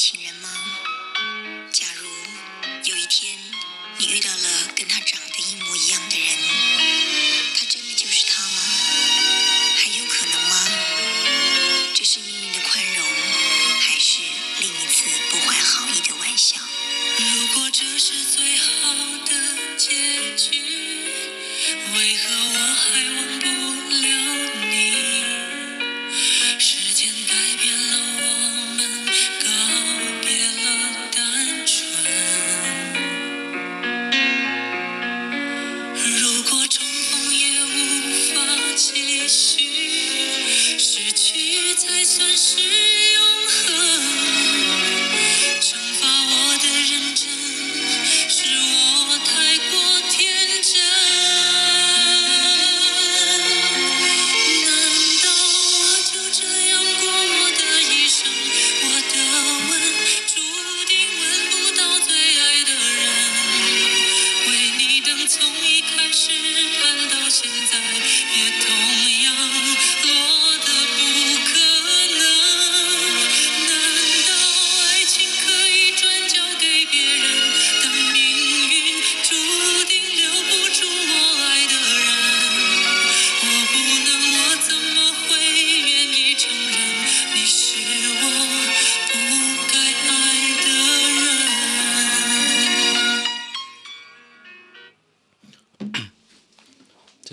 情人吗？假如有一天你遇到了跟他长得一模一样的人，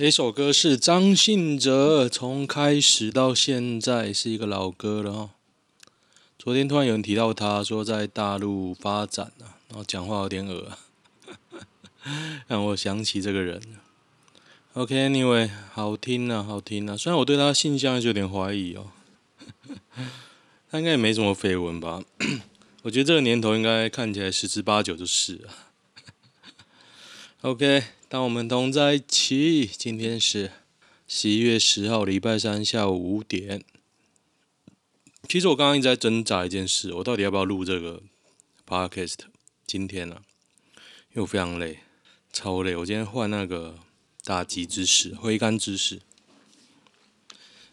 这首歌是张信哲，从开始到现在是一个老歌了哦。昨天突然有人提到他，说在大陆发展啊，然后讲话有点恶，让我想起这个人。OK，Anyway，好听啊，好听啊。虽然我对他性向有点怀疑哦，他应该也没什么绯闻吧？我觉得这个年头应该看起来十之八九就是啊。OK。当我们同在一起，今天是十一月十号，礼拜三下午五点。其实我刚刚一直在挣扎一件事，我到底要不要录这个 podcast？今天呢、啊，因为我非常累，超累。我今天换那个打击姿势，挥杆姿势。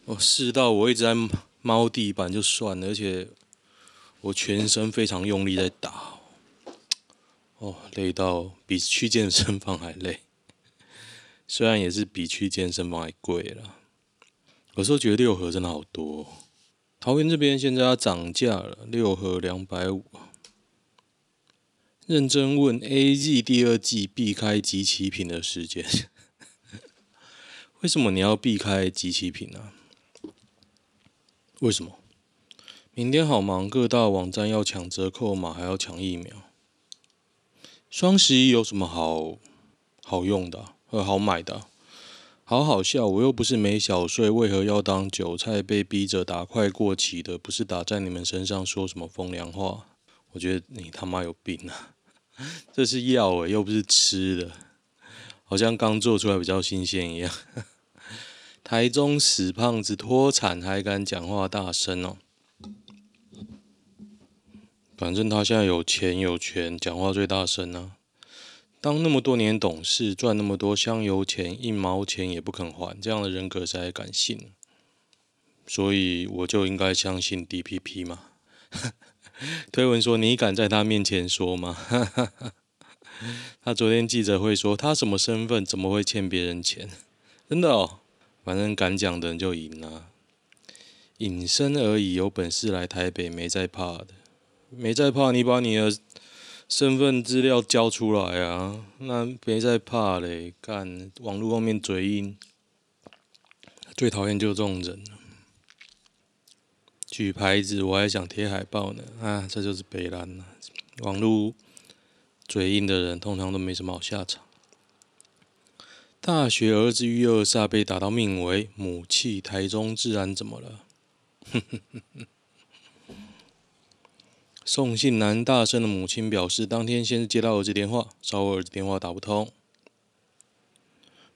我试到我一直在猫地板就算了，而且我全身非常用力在打，哦，累到比去健身房还累。虽然也是比去健身房还贵了，有时候觉得六合真的好多。桃园这边现在要涨价了，六合两百五。认真问，AZ 第二季避开集齐品的时间，为什么你要避开集齐品呢？为什么？明天好忙，各大网站要抢折扣码，还要抢疫苗。双十一有什么好好用的？好买的，好好笑！我又不是没小睡，为何要当韭菜被逼着打快过期的？不是打在你们身上说什么风凉话？我觉得你他妈有病啊！这是药诶，又不是吃的，好像刚做出来比较新鲜一样。台中死胖子脱产还敢讲话大声哦！反正他现在有钱有权，讲话最大声呢、当那么多年董事赚那么多香油钱，一毛钱也不肯还，这样的人格谁还敢信？所以我就应该相信 DPP 吗？推文说你敢在他面前说吗？他昨天记者会说他什么身份，怎么会欠别人钱？真的哦，反正敢讲的人就赢了。隐身而已，有本事来台北，没在怕的，没在怕。你把你的。身份资料交出来啊！那别再怕嘞，干网络方面嘴硬，最讨厌就这种人。举牌子我还想贴海报呢，啊，这就是北烂了。网络嘴硬的人通常都没什么好下场。大学儿子遇恶煞被打到命危，母气台中自然怎么了？哼哼哼哼。宋姓男大生的母亲表示，当天先是接到儿子电话，稍后儿子电话打不通。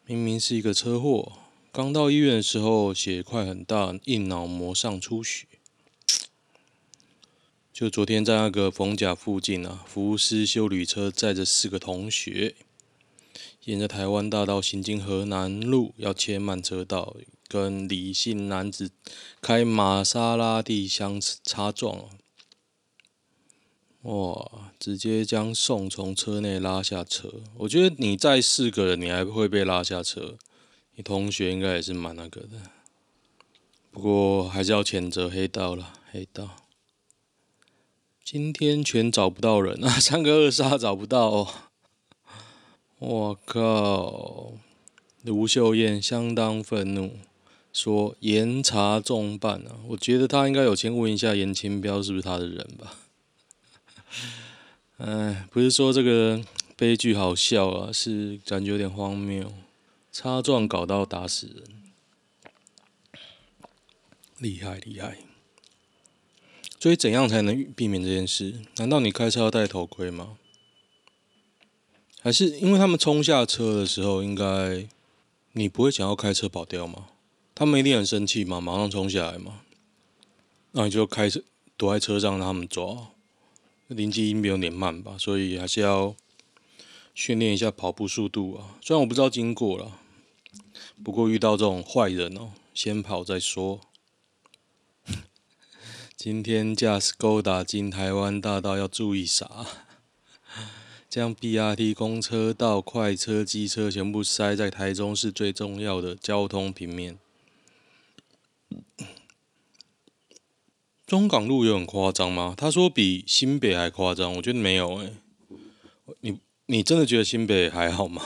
明明是一个车祸，刚到医院的时候血块很大，硬脑膜上出血。就昨天在那个逢甲附近啊，福斯修旅车载着四个同学，沿着台湾大道行经河南路，要切慢车道，跟李姓男子开玛莎拉蒂相擦撞。哇！直接将宋从车内拉下车。我觉得你再四个人，你还会被拉下车。你同学应该也是蛮那个的。不过还是要谴责黑道了，黑道。今天全找不到人啊，三个二杀找不到哦。我靠！卢秀燕相当愤怒，说严查重办啊。我觉得他应该有先问一下严清标是不是他的人吧。哎，不是说这个悲剧好笑啊，是感觉有点荒谬。擦撞搞到打死人，厉害厉害。所以怎样才能避免这件事？难道你开车要戴头盔吗？还是因为他们冲下车的时候，应该你不会想要开车跑掉吗？他们一定很生气嘛？马上冲下来嘛？那你就开车躲在车上让他们抓。灵机应变有点慢吧，所以还是要训练一下跑步速度啊。虽然我不知道经过了，不过遇到这种坏人哦，先跑再说。今天驾驶 Skoda 进台湾大道要注意啥？将 BRT 公车道、快车、机车全部塞在台中市最重要的交通平面。中港路有很夸张吗？他说比新北还夸张，我觉得没有诶、你你真的觉得新北还好吗？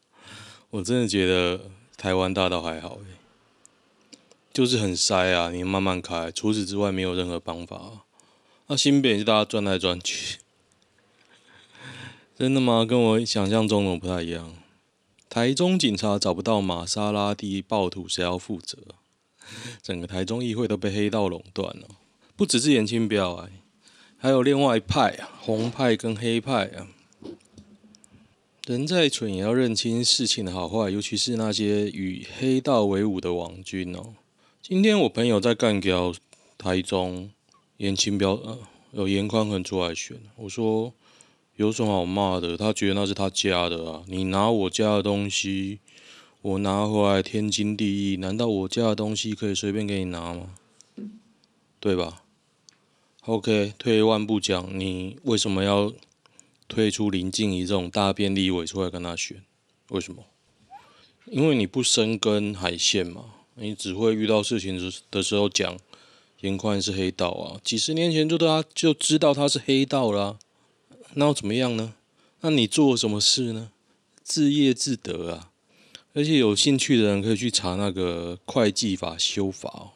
我真的觉得台湾大道还好诶、就是很塞啊，你慢慢开，除此之外没有任何方法。那、新北是大家转来转去，真的吗？跟我想象中的不太一样。台中警察找不到玛莎拉蒂暴徒，谁要负责？整个台中议会都被黑道垄断了，不只是颜清标啊，还有另外一派啊，红派跟黑派啊。人再蠢也要认清事情的好坏，尤其是那些与黑道为伍的王军哦。今天我朋友在干譙台中颜清标，呃，有颜宽恒出来选，我说有什么好骂的？他觉得那是他家的啊，你拿我家的东西。我拿回来天经地义，难道我家的东西可以随便给你拿吗？对吧？OK，退一万步讲，你为什么要推出林静怡这种大便立委出来跟他选？为什么？因为你不深耕海线嘛，你只会遇到事情的时候讲严宽是黑道啊，几十年前就他就知道他是黑道啦，那又怎么样呢？那你做什么事呢？自业自得啊。而且有兴趣的人可以去查那个会计法修法哦。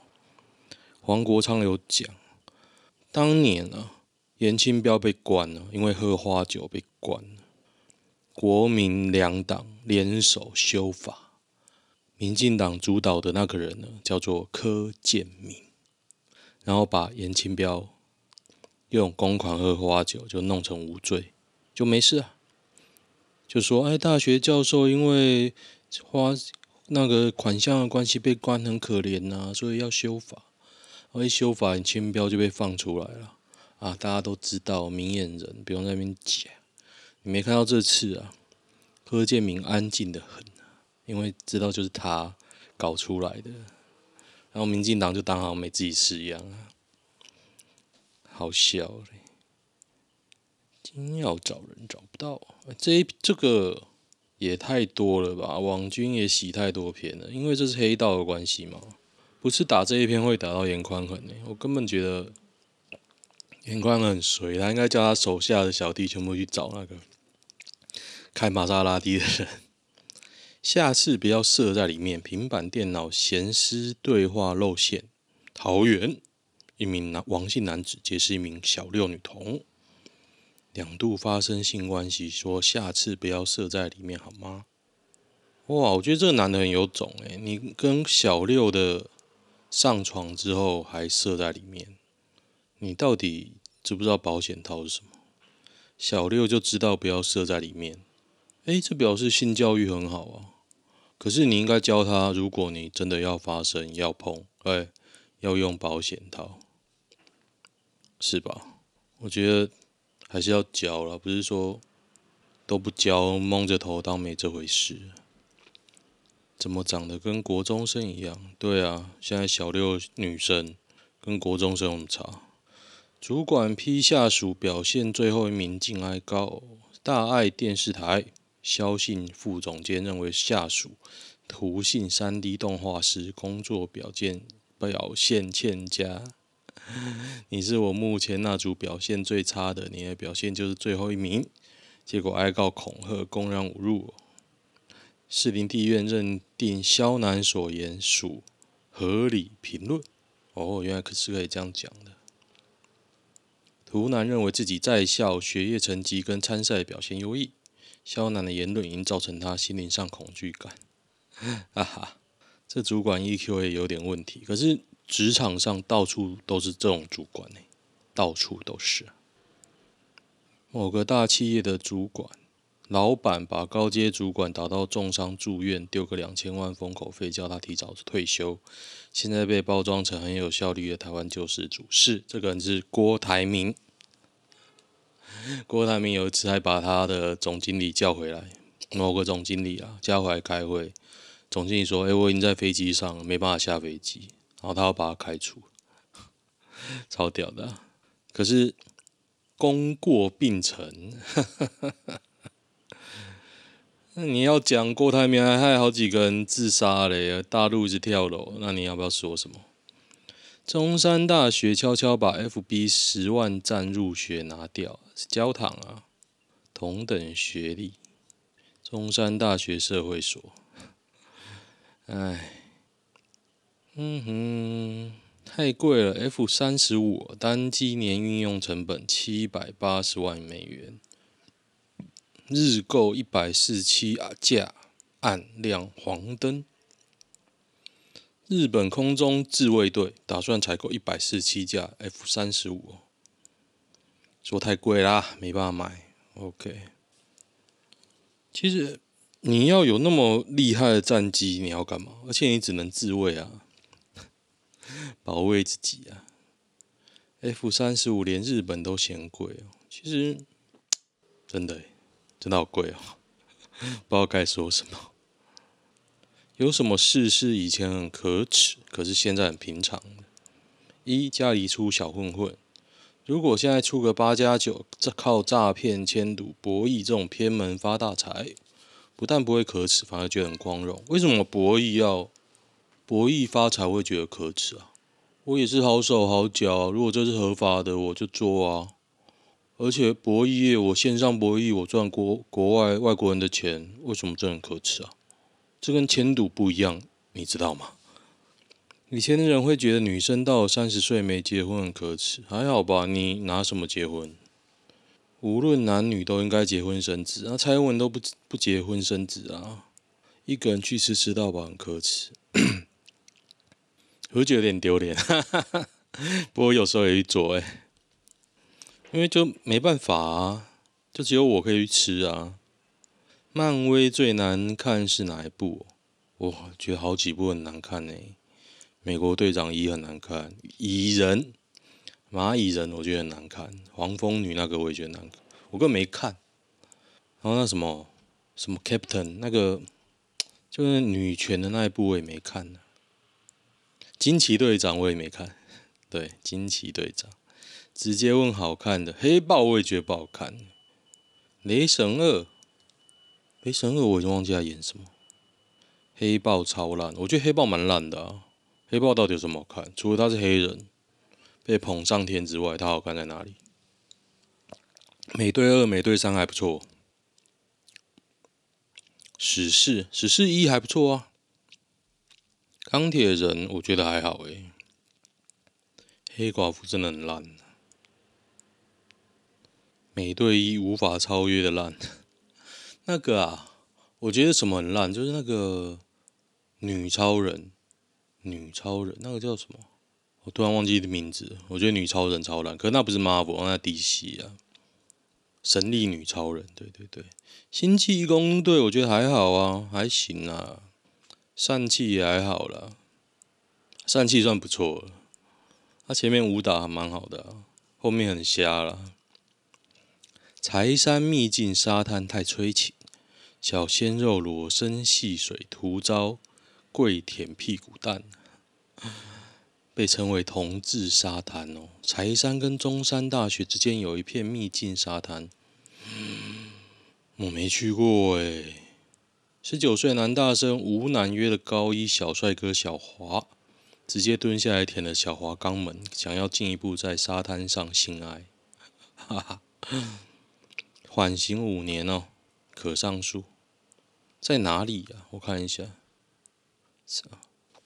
黄国昌有讲，当年啊，严清标被关了，因为喝花酒被关了。国民两党联手修法，民进党主导的那个人呢，叫做柯建铭，然后把严清标用公款喝花酒就弄成无罪，就没事啊。就说哎，大学教授因为花那个款项的关系被关很可怜呐、啊，所以要修法。然后一修法，你清标就被放出来了啊！大家都知道，明眼人不用在那边讲。你没看到这次啊？柯建铭安静得很，因为知道就是他搞出来的。然后民进党就当好像没自己事一样啊，好笑嘞！今要找人找不到，这这个。也太多了吧，网军也洗太多篇了，因为这是黑道的关系嘛，不是打这一篇会打到严宽很呢。我根本觉得严宽很衰，他应该叫他手下的小弟全部去找那个开玛莎拉蒂的人，下次不要设在里面。平板电脑闲私对话露馅，桃园一名男王姓男子结识一名小六女童。两度发生性关系，说下次不要射在里面好吗？哇，我觉得这个男的很有种诶，你跟小六的上床之后还射在里面，你到底知不知道保险套是什么？小六就知道不要射在里面，诶，这表示性教育很好啊。可是你应该教他，如果你真的要发生要碰，哎，要用保险套，是吧？我觉得。还是要教了，不是说都不教，蒙着头当没这回事。怎么长得跟国中生一样？对啊，现在小六女生跟国中生有什么差？主管批下属表现最后一名进哀告。大爱电视台肖姓副总监认为下属涂姓三 D 动画师工作表现表现欠佳。你是我目前那组表现最差的，你的表现就是最后一名。结果哀告恐吓、公然侮辱。士林地院认定萧男所言属合理评论。哦，原来可是可以这样讲的。涂南认为自己在校学业成绩跟参赛表现优异，萧男的言论已经造成他心灵上恐惧感。哈哈，这主管 EQ 也有点问题。可是职场上到处都是这种主管呢，到处都是。某个大企业的主管，老板把高阶主管打到重伤住院，丢个两千万封口费，叫他提早退休。现在被包装成很有效率的台湾救世主，是这个人是郭台铭。郭台铭有一次还把他的总经理叫回来，某个总经理啊叫回来开会，总经理说：“哎、我已经在飞机上了，没办法下飞机。”然后他要把他开除，超屌的、可是功过并成，那你要讲郭台铭还害好几个人自杀嘞，大陆一直跳楼，那你要不要说什么？中山大学悄悄把 FB 十万赞入学拿掉，是焦糖啊，同等学历。中山大学社会所，哎，嗯哼，太贵了。F 三十五单机年运用成本七百八十万美元，日购一百四十七架，暗亮黄灯。日本空中自卫队打算采购一百四十七架 F 三十五，说太贵啦，没办法买。OK，其实你要有那么厉害的战机，你要干嘛？而且你只能自卫啊，保卫自己啊。F 三十五连日本都嫌贵哦，其实 真的真的好贵哦，不知道该说什么。有什么事是以前很可耻，可是现在很平常的？一家里出小混混，如果现在出个八加九，这靠诈骗、签赌、博弈这种偏门发大财，不但不会可耻，反而觉得很光荣。为什么博弈要博弈发财会觉得可耻啊？我也是好手好脚，如果这是合法的，我就做啊。而且博弈，我线上博弈，我赚国国外外国人的钱，为什么这很可耻啊？这跟签赌不一样，你知道吗？以前的人会觉得女生到三十岁没结婚很可耻，还好吧？你拿什么结婚？无论男女都应该结婚生子啊！蔡英文都不不结婚生子啊，一个人去吃吃到饱很可耻，我觉得有点丢脸。不过有时候也去做哎，因为就没办法啊，就只有我可以去吃啊。漫威最难看是哪一部？我觉得好几部很难看呢。美国队长一很难看，蚁人、蚂蚁人我觉得很难看，黄蜂女那个我也觉得难看，我根本没看。然后那什么什么 Captain 那个就是女权的那一部我也没看呢。惊奇队长我也没看，对，惊奇队长。直接问好看的黑豹我也觉得不好看，雷神二。雷神二我已经忘记他演什么，黑豹超烂，我觉得黑豹蛮烂的啊。黑豹到底有什么好看？除了他是黑人，被捧上天之外，他好看在哪里？美队二、美队三还不错，史诗史诗一还不错啊。钢铁人我觉得还好诶、黑寡妇真的很烂，美队一无法超越的烂。那个啊，我觉得什么很烂，就是那个女超人，女超人那个叫什么？我突然忘记的名字。我觉得女超人超烂，可那不是 Marvel，那 DC 啊。神力女超人，对对对。星际异攻队我觉得还好啊，还行啊。散气也还好啦，散气算不错了。他前面武打还蛮好的啊，后面很瞎啦。柴山秘境沙滩太催情，小鲜肉裸身戏水，图招跪舔屁股蛋，被称为同志沙滩哦。柴山跟中山大学之间有一片秘境沙滩。我没去过哎。十九岁男大生吴南约的高一小帅哥小华，直接蹲下来舔了小华肛门，想要进一步在沙滩上性爱。哈哈，缓刑五年哦，可上诉。在哪里呀？我看一下。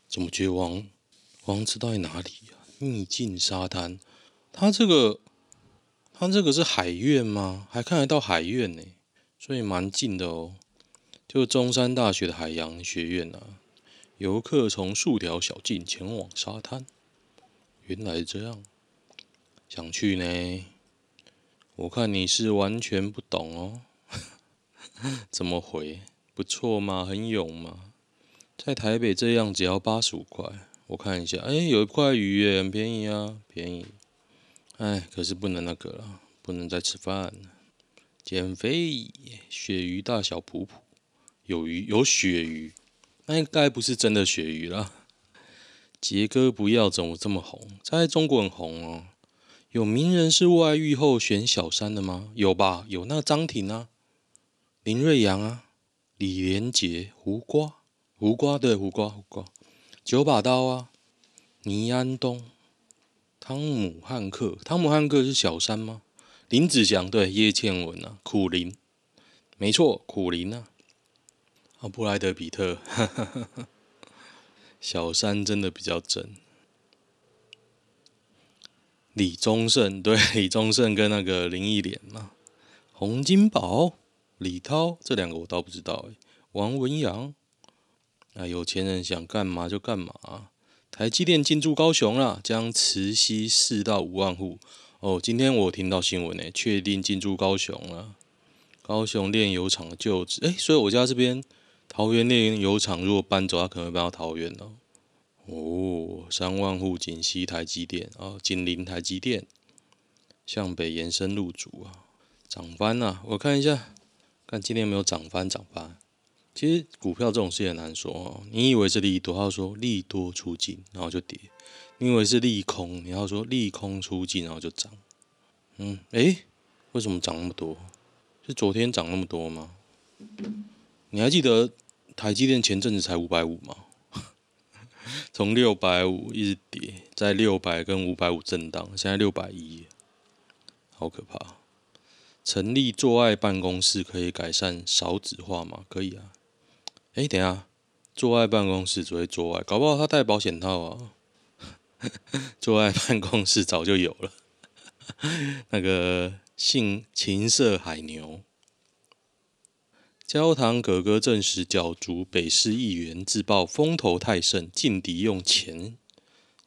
怎么觉得王王知道在哪里呀？秘境沙滩，他这个他这个是海院吗？还看得到海院呢，所以蛮近的哦。就中山大学的海洋学院啊，游客从数条小径前往沙滩。原来这样，想去呢？我看你是完全不懂哦。怎么回？不错嘛，很勇嘛。在台北这样只要八十五块。我看一下，哎，有一块鱼耶，很便宜啊，便宜。哎，可是不能那个了，不能再吃饭了。减肥，鳕鱼大小普普。有鱼有鳕鱼，那应该不是真的鳕鱼啦。杰哥不要怎么这么红？在中国很红哦。有名人是外遇后选小三的吗？有吧，有那个张庭啊，林瑞阳啊，李连杰，胡瓜，胡瓜对，胡瓜胡瓜，九把刀啊，倪安东，汤姆汉克，汤姆汉克是小三吗？林子祥对，叶倩文啊，苦苓，没错，苦苓啊。啊，布莱德彼特，哈哈哈，小三真的比较真。李宗盛对，李宗盛跟那个林忆莲嘛，洪金宝、李涛这两个我倒不知道哎。王文洋，啊，有钱人想干嘛就干嘛。台积电进驻高雄了，将慈溪四到五万户。哦，今天我听到新闻呢，确定进驻高雄了。高雄炼油厂的旧址，哎，所以我家这边。桃园炼油厂如果搬走，他可能会搬到桃园哦。哦，三万户紧吸台积电啊，紧邻台积电，向北延伸入主啊，涨翻啊！我看一下，看今天有没有涨翻涨翻。其实股票这种事也难说哦。你以为是利多，他说利多出尽，然后就跌；你以为是利空，你要说利空出尽，然后就涨。嗯，诶，为什么涨那么多？是昨天涨那么多吗？你还记得？台积电前阵子才五百五嘛，从六百五一直跌，在六百跟五百五震荡，现在六百一，好可怕。成立做爱办公室可以改善少子化吗？可以啊。哎、等下，做爱办公室只会做爱，搞不好他戴保险套啊。做爱办公室早就有了，那个性情色海牛。焦糖哥哥证实角逐北市议员，自曝风头太盛，劲敌用钱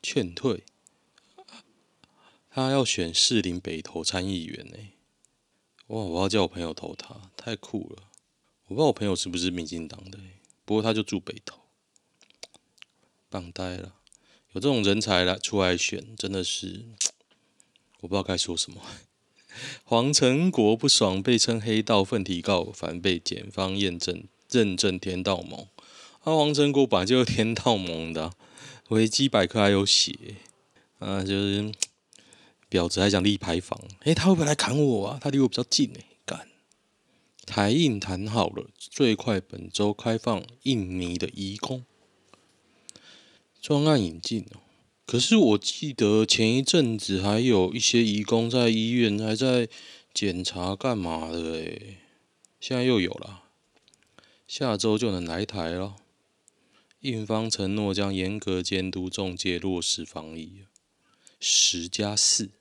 劝退。他要选士林北投参议员呢？哇！我要叫我朋友投他，太酷了。我不知道我朋友是不是民进党的，不过他就住北投，棒呆了。有这种人才来出来选，真的是我不知道该说什么。黄成国不爽，被称黑道，奋提告，反被检方验证认证天道盟。啊，黄成国本来就是天道盟的，维基百科还有写，啊，就是婊子还想立牌坊，诶、他会不会来砍我啊？他离我比较近诶，干。台印谈好了，最快本周开放印尼的移工，专案引进。可是我记得前一阵子还有一些移工在医院还在检查干嘛的诶，现在又有了，下周就能来台了。印方承诺将严格监督中介落实防疫，十加四。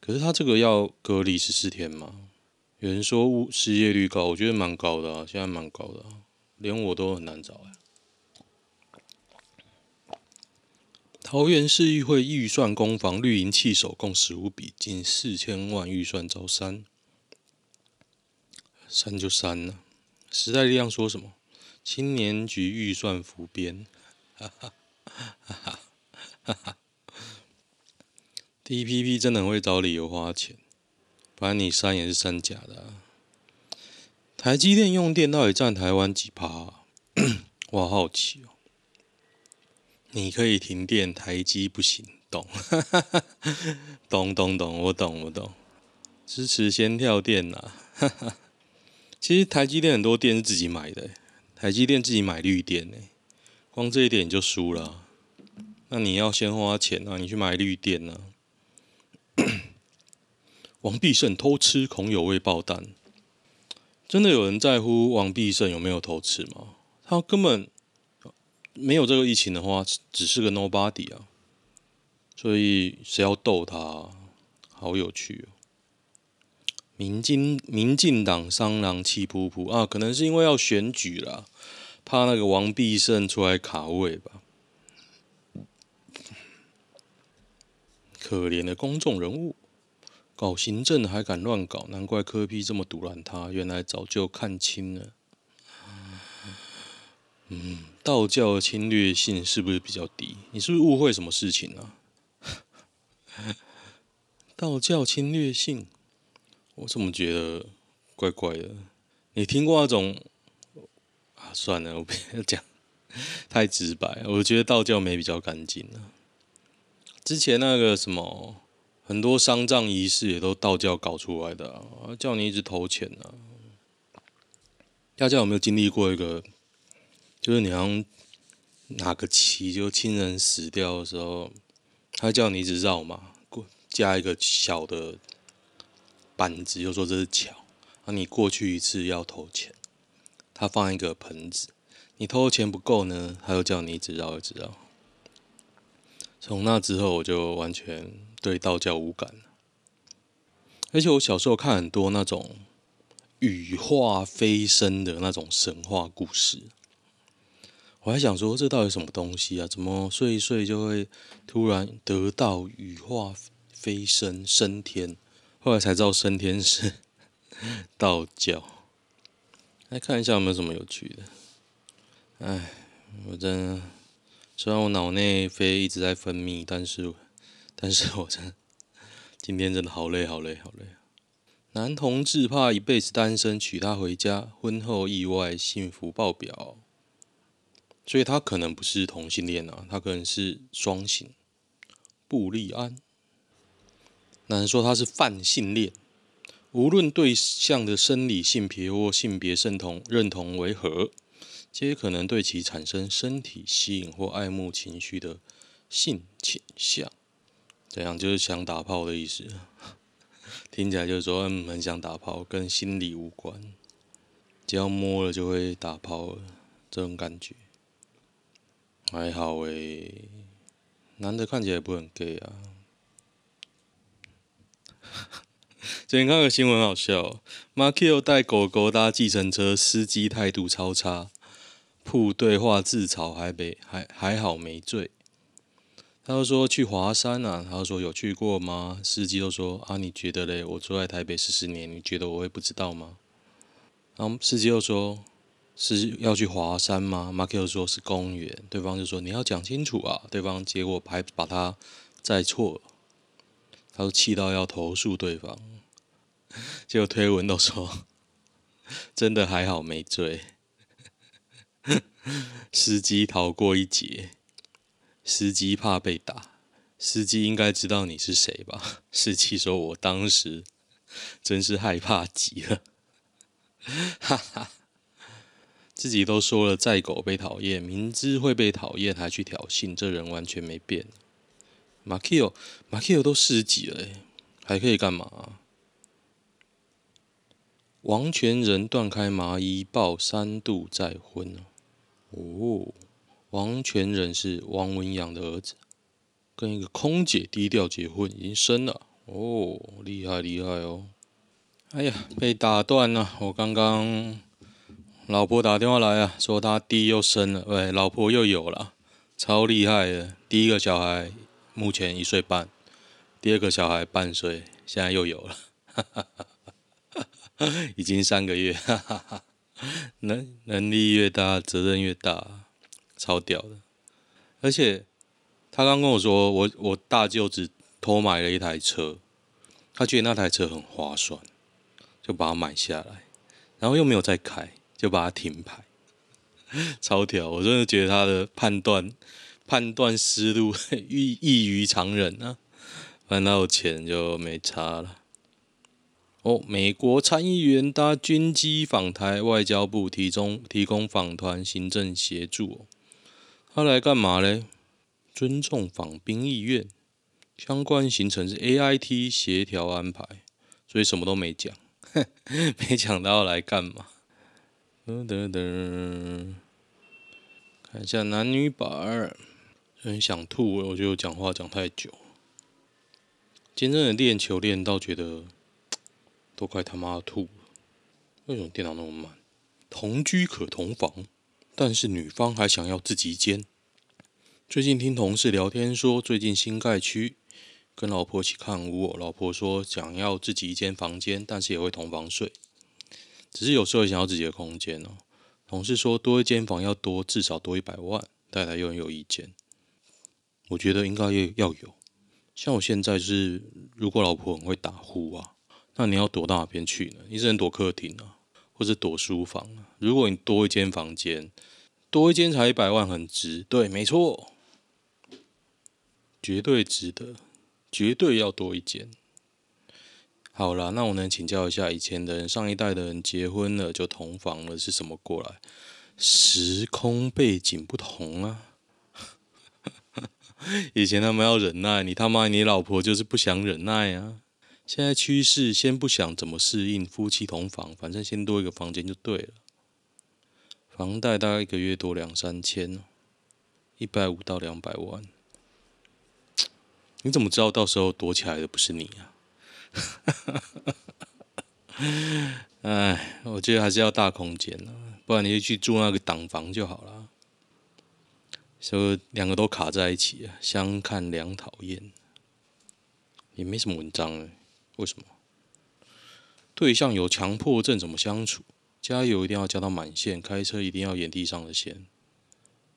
可是他这个要隔离十四天吗？有人说失业率高，我觉得蛮高的啊，现在蛮高的啊，连我都很难找哎。桃园市议会预算攻防绿营弃守共十五笔，近四千万预算遭删，删就删了。时代力量说什么？青年局预算浮编，哈哈哈哈哈哈。DPP 真的很会找理由花钱，不然你删也是删假的啊。台积电用电到底占台湾几趴啊？我好好奇哦。你可以停电，台积不行，懂，懂懂懂，我懂我懂。支持先跳电呐、啊，其实台积电很多电是自己买的，台积电自己买绿电呢，光这一点你就输了、啊。那你要先花钱啊，你去买绿电啊。王必胜偷吃恐有未爆弹，真的有人在乎王必胜有没有偷吃吗？他根本没有这个疫情的话，只是个 nobody 啊。所以谁要逗他？好有趣哦！民进民进党商人气噗噗啊，可能是因为要选举啦，怕那个王必胜出来卡位吧。可怜的公众人物，搞行政还敢乱搞，难怪柯 P 这么毒烂他，原来早就看清了。嗯，道教的侵略性是不是比较低？你是不是误会什么事情啊？道教侵略性，我怎么觉得怪怪的？你听过那种啊？算了，我不要讲 太直白。我觉得道教没比较干净啊。之前那个什么，很多丧葬仪式也都道教搞出来的啊，叫你一直投钱啊。大家有没有经历过一个？就是你好像拿个旗，就亲人死掉的时候。他叫你一直绕嘛，过加一个小的板子，就说这是桥。啊，你过去一次要投钱，他放一个盆子，你投的钱不够呢，他又叫你一直绕一直绕。从那之后，我就完全对道教无感了。而且我小时候看很多那种羽化飞升的那种神话故事。我还想说，这到底什么东西啊？怎么睡一睡就会突然得道羽化飞升升天？后来才知道升天是 道教。来看一下有没有什么有趣的。哎，我真的，虽然我脑内啡一直在分泌，但是，但是我真今天真的好累，好累，好累。男同志怕一辈子单身，娶她回家，婚后意外幸福爆表。所以他可能不是同性恋啊，他可能是双性。布利安，男人说他是泛性恋，无论对象的生理性别或性别认同认同为何，皆可能对其产生身体吸引或爱慕情绪的性倾向。怎样就是想打炮的意思，听起来就是说嗯，很想打炮，跟心理无关，只要摸了就会打炮，这种感觉。还好诶、男的看起来不很 gay 啊。最近看个新闻好笑，马 Q 带狗狗搭计程车，司机态度超差，铺对话自嘲还没还还好没醉。他就说去华山啊，他就说有去过吗？司机就说啊，你觉得嘞？我住在台北四十年，你觉得我会不知道吗？然后司机又说。是要去华山吗？马 Q 说是公园，对方就说你要讲清楚啊。对方结果还把他载错了，他说气到要投诉对方。结果推文都说真的还好没醉，司机逃过一劫。司机怕被打，司机应该知道你是谁吧？司机说我当时真是害怕极了，哈哈。自己都说了在狗被讨厌，明知会被讨厌还去挑衅，这人完全没变。马 Q，马 Q 都四十几了，还可以干嘛？王权人断开麻衣爆三度再婚哦，王权人是王文洋的儿子，跟一个空姐低调结婚，已经生了哦，厉害厉害哦！哎呀，被打断了，我刚刚。老婆打电话来啊，说他弟又生了，喂，老婆又有了，超厉害的。第一个小孩目前一岁半，第二个小孩半岁，现在又有了，哈哈哈，已经三个月，哈哈哈，能能力越大，责任越大，超屌的。而且他刚跟我说，我我大舅子偷买了一台车，他觉得那台车很划算，就把它买下来，然后又没有再开。就把它停牌，超屌！我真的觉得他的判断判断思路 异异于常人啊。反正有钱就没差了。哦，美国参议员搭军机访台，外交部提供提供访团行政协助。他来干嘛嘞？尊重访宾意愿，相关行程是 AIT 协调安排，所以什么都没讲，没讲到来干嘛。噔噔噔，看一下男女版儿，很想吐，我就讲话讲太久。今天的练球练到觉得都快他妈吐了。为什么电脑那么慢？同居可同房，但是女方还想要自己一间。最近听同事聊天说，最近新盖区跟老婆一起看屋，老婆说想要自己一间房间，但是也会同房睡，只是有时候想要自己的空间哦。同事说多一间房要多至少多一百万，太太又很有意见。我觉得应该要要有。像我现在是，如果老婆很会打呼啊，那你要躲到哪边去呢？你只能躲客厅啊，或者躲书房啊。如果你多一间房间，多一间才一百万，很值。对，没错，绝对值得，绝对要多一间。好啦，那我能请教一下，以前的人，上一代的人结婚了就同房了，是什么过来？时空背景不同啊。以前他们要忍耐，你他妈你老婆就是不想忍耐啊！现在趋势先不想怎么适应夫妻同房，反正先多一个房间就对了。房贷大概一个月多两三千，一百五到两百万。你怎么知道到时候躲起来的不是你啊？哎，我觉得还是要大空间啊，不然你就去住那个党房就好了。所以两个都卡在一起啊，相看两讨厌，也没什么文章哎，为什么？对象有强迫症怎么相处？加油一定要加到满线，开车一定要沿地上的线。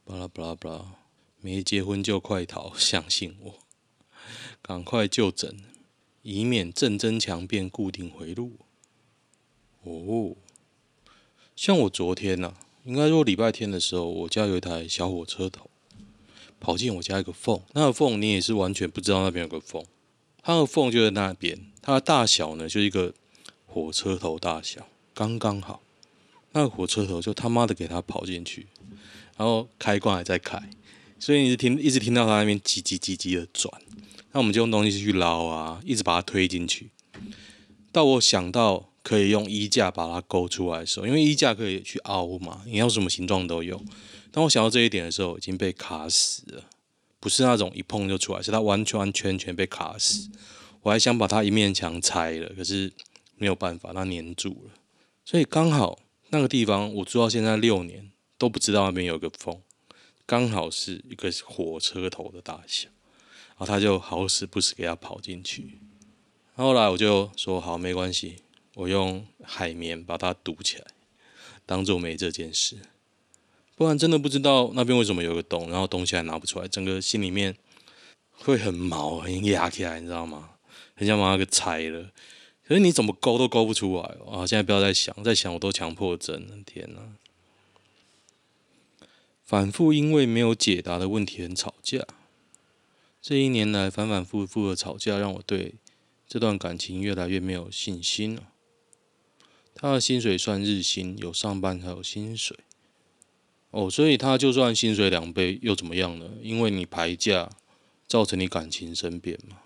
巴拉巴拉巴拉，没结婚就快逃，相信我，赶快就诊，以免正增强变固定回路。哦，像我昨天呢、啊，应该说礼拜天的时候，我家有一台小火车头。跑进我家一个缝，那个缝你也是完全不知道那边有个缝，它的缝就在那边，它的大小呢就一个火车头大小，刚刚好。那个火车头就他妈的给它跑进去，然后开关还在开，所以你是听一直听到它那边叽叽叽叽的转，那我们就用东西去捞啊，一直把它推进去。到我想到可以用衣架把它勾出来的时候，因为衣架可以去凹嘛，你要什么形状都有。当我想到这一点的时候，已经被卡死了，不是那种一碰就出来，是它完全完全全被卡死。我还想把它一面墙拆了，可是没有办法，它粘住了。所以刚好那个地方，我住到现在六年都不知道那边有个缝，刚好是一个火车头的大小，后它就好死不死给它跑进去。后来我就说好，没关系，我用海绵把它堵起来，当做没这件事。不然真的不知道那边为什么有个洞，然后东西还拿不出来，整个心里面会很毛，很压起来，你知道吗？很想把那个拆了，可是你怎么勾都勾不出来啊！现在不要再想，再想我都强迫症了，天哪！反复因为没有解答的问题很吵架，这一年来反反复复的吵架，让我对这段感情越来越没有信心了。他的薪水算日薪，有上班才有薪水。哦，所以他就算薪水两倍又怎么样呢？因为你排假，造成你感情生变嘛。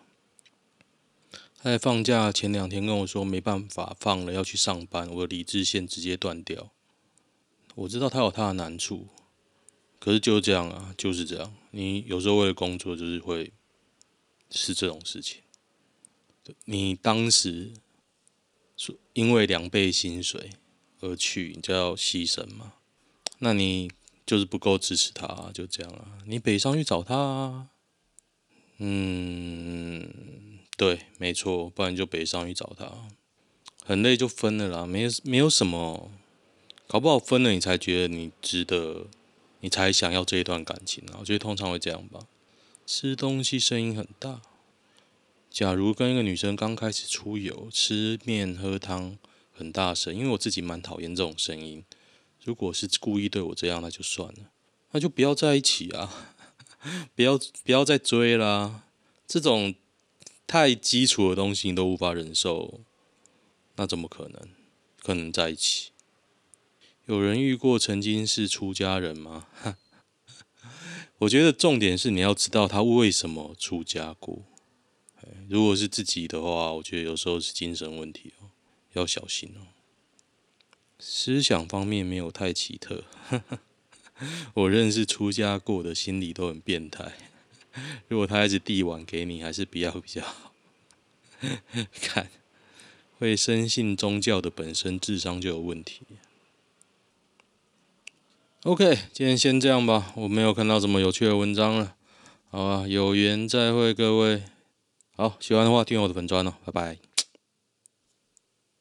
他在放假前两天跟我说没办法放了，要去上班，我的理智线直接断掉。我知道他有他的难处，可是就这样啊，就是这样。你有时候为了工作，就是会是这种事情。你当时说因为两倍薪水而去，你就要牺牲嘛。那你就是不够支持他，就这样啊。你北上去找他啊。嗯，对，没错，不然就北上去找他。很累就分了啦，没有没有什么，搞不好分了你才觉得你值得，你才想要这一段感情啊。我觉得通常会这样吧。吃东西声音很大。假如跟一个女生刚开始出游，吃面喝汤很大声，因为我自己蛮讨厌这种声音。如果是故意对我这样，那就算了，那就不要在一起啊！不要不要再追啦！这种太基础的东西你都无法忍受，那怎么可能？可能在一起？有人遇过曾经是出家人吗？我觉得重点是你要知道他为什么出家过。如果是自己的话，我觉得有时候是精神问题哦，要小心哦。思想方面没有太奇特，我认识出家过的，心理都很变态。如果他一直递碗给你，还是不要比较好。看，会深信宗教的本身智商就有问题。OK，今天先这样吧，我没有看到什么有趣的文章了。好啊，有缘再会各位。好，喜欢的话订阅我的粉专哦，拜拜。